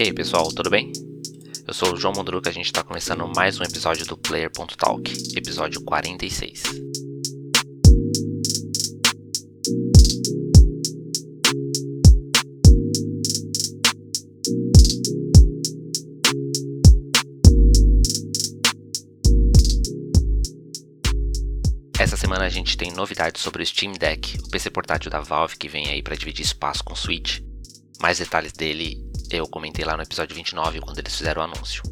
E aí pessoal, tudo bem? Eu sou o João Mondruca, a gente está começando mais um episódio do Player.talk, episódio 46. Essa semana a gente tem novidades sobre o Steam Deck, o PC portátil da Valve que vem aí para dividir espaço com o Switch. Mais detalhes dele eu comentei lá no episódio 29 quando eles fizeram o anúncio.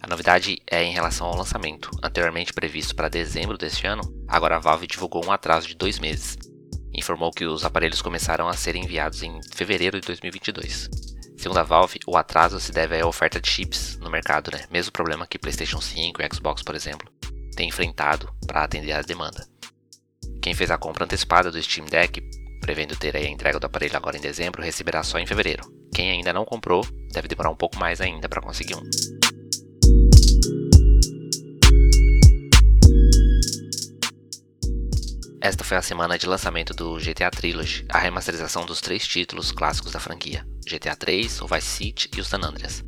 A novidade é em relação ao lançamento, anteriormente previsto para dezembro deste ano, agora a Valve divulgou um atraso de dois meses. Informou que os aparelhos começaram a ser enviados em fevereiro de 2022. Segundo a Valve, o atraso se deve à oferta de chips no mercado, né? mesmo problema que PlayStation 5 e Xbox, por exemplo, têm enfrentado para atender a demanda. Quem fez a compra antecipada do Steam Deck, prevendo ter a entrega do aparelho agora em dezembro, receberá só em fevereiro. Quem ainda não comprou deve demorar um pouco mais ainda para conseguir um. Esta foi a semana de lançamento do GTA Trilogy, a remasterização dos três títulos clássicos da franquia: GTA 3, o Vice City e o San Andreas.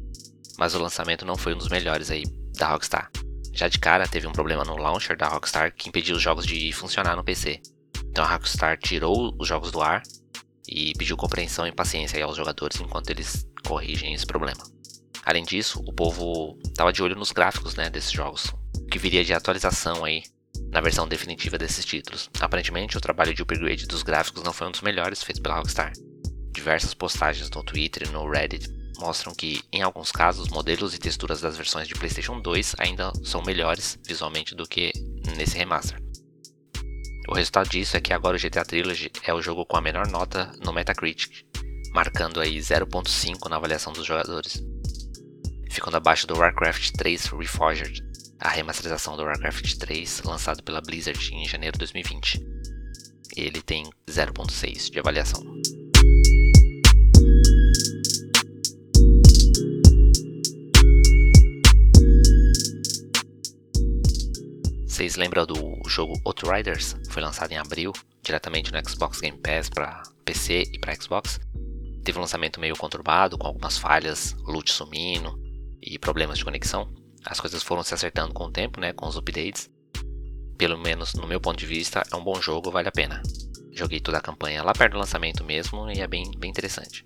Mas o lançamento não foi um dos melhores aí da Rockstar. Já de cara teve um problema no launcher da Rockstar que impediu os jogos de funcionar no PC. Então a Rockstar tirou os jogos do ar e pediu compreensão e paciência aos jogadores enquanto eles corrigem esse problema. Além disso, o povo estava de olho nos gráficos né, desses jogos, o que viria de atualização aí na versão definitiva desses títulos. Aparentemente, o trabalho de upgrade dos gráficos não foi um dos melhores feitos pela Rockstar. Diversas postagens no Twitter e no Reddit mostram que, em alguns casos, modelos e texturas das versões de PlayStation 2 ainda são melhores visualmente do que nesse remaster. O resultado disso é que agora o GTA Trilogy é o jogo com a menor nota no Metacritic, marcando aí 0.5 na avaliação dos jogadores, ficando abaixo do Warcraft 3 Reforged, a remasterização do Warcraft 3 lançado pela Blizzard em janeiro de 2020. Ele tem 0.6 de avaliação. Vocês lembram do jogo Outriders? Foi lançado em abril, diretamente no Xbox Game Pass para PC e para Xbox. Teve um lançamento meio conturbado, com algumas falhas, loot sumindo e problemas de conexão. As coisas foram se acertando com o tempo, né, com os updates. Pelo menos no meu ponto de vista, é um bom jogo, vale a pena. Joguei toda a campanha lá perto do lançamento mesmo e é bem, bem interessante.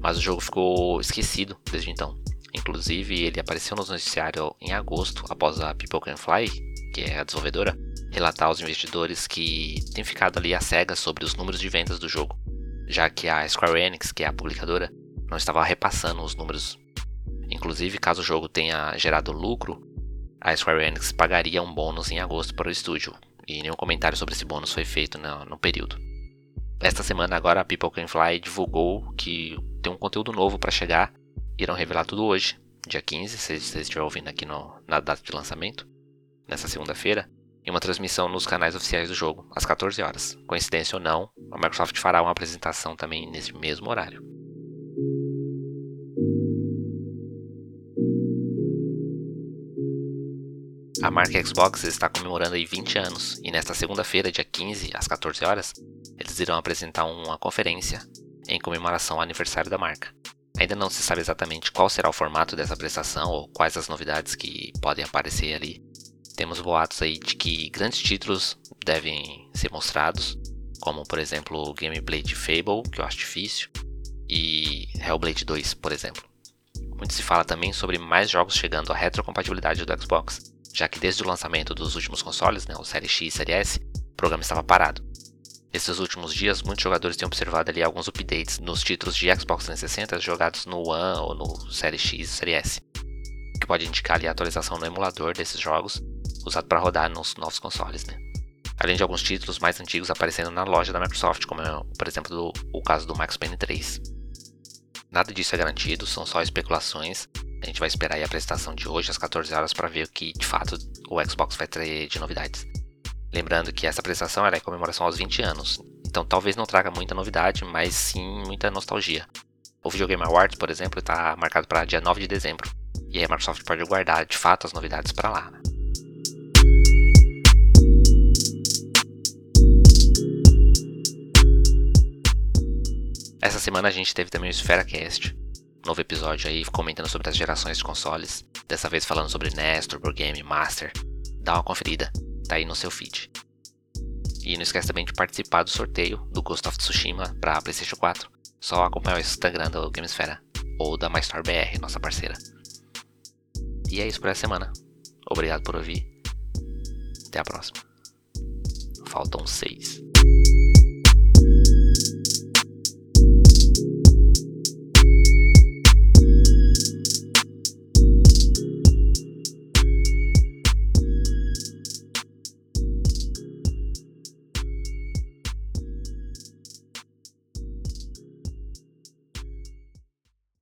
Mas o jogo ficou esquecido desde então. Inclusive, ele apareceu no noticiário em agosto, após a People Can Fly, que é a desenvolvedora, relatar aos investidores que tem ficado ali a cega sobre os números de vendas do jogo, já que a Square Enix, que é a publicadora, não estava repassando os números. Inclusive, caso o jogo tenha gerado lucro, a Square Enix pagaria um bônus em agosto para o estúdio, e nenhum comentário sobre esse bônus foi feito no, no período. Esta semana agora a People Can Fly divulgou que tem um conteúdo novo para chegar, irão revelar tudo hoje, dia 15, se você estiver ouvindo aqui no, na data de lançamento nessa segunda-feira, em uma transmissão nos canais oficiais do jogo, às 14 horas. Coincidência ou não, a Microsoft fará uma apresentação também nesse mesmo horário. A marca Xbox está comemorando aí 20 anos e nesta segunda-feira, dia 15, às 14 horas, eles irão apresentar uma conferência em comemoração ao aniversário da marca. Ainda não se sabe exatamente qual será o formato dessa apresentação ou quais as novidades que podem aparecer ali, temos boatos aí de que grandes títulos devem ser mostrados, como por exemplo o gameplay de Fable, que eu acho difícil, e Hellblade 2, por exemplo. Muito se fala também sobre mais jogos chegando à retrocompatibilidade do Xbox, já que desde o lançamento dos últimos consoles, né, o Série X e Série S, o programa estava parado. Esses últimos dias, muitos jogadores têm observado ali alguns updates nos títulos de Xbox 360 jogados no One ou no Série X e Série S, que pode indicar ali a atualização no emulador desses jogos usado para rodar nos novos consoles, né? Além de alguns títulos mais antigos aparecendo na loja da Microsoft, como é, por exemplo do, o caso do Max Payne 3. Nada disso é garantido, são só especulações. A gente vai esperar a apresentação de hoje às 14 horas para ver o que de fato o Xbox vai trazer de novidades. Lembrando que essa apresentação é em comemoração aos 20 anos, então talvez não traga muita novidade, mas sim muita nostalgia. O Video Game Awards, por exemplo, está marcado para dia 9 de dezembro, e a Microsoft pode guardar de fato as novidades para lá. Semana a gente teve também o Esfera Cast, novo episódio aí comentando sobre as gerações de consoles. Dessa vez falando sobre NES, Turbo Game, Master. Dá uma conferida, tá aí no seu feed. E não esquece também de participar do sorteio do Ghost of Tsushima para PlayStation 4. Só acompanhar o Instagram do Gamesfera ou da MyStore BR, nossa parceira. E é isso por essa semana. Obrigado por ouvir. Até a próxima. Faltam seis.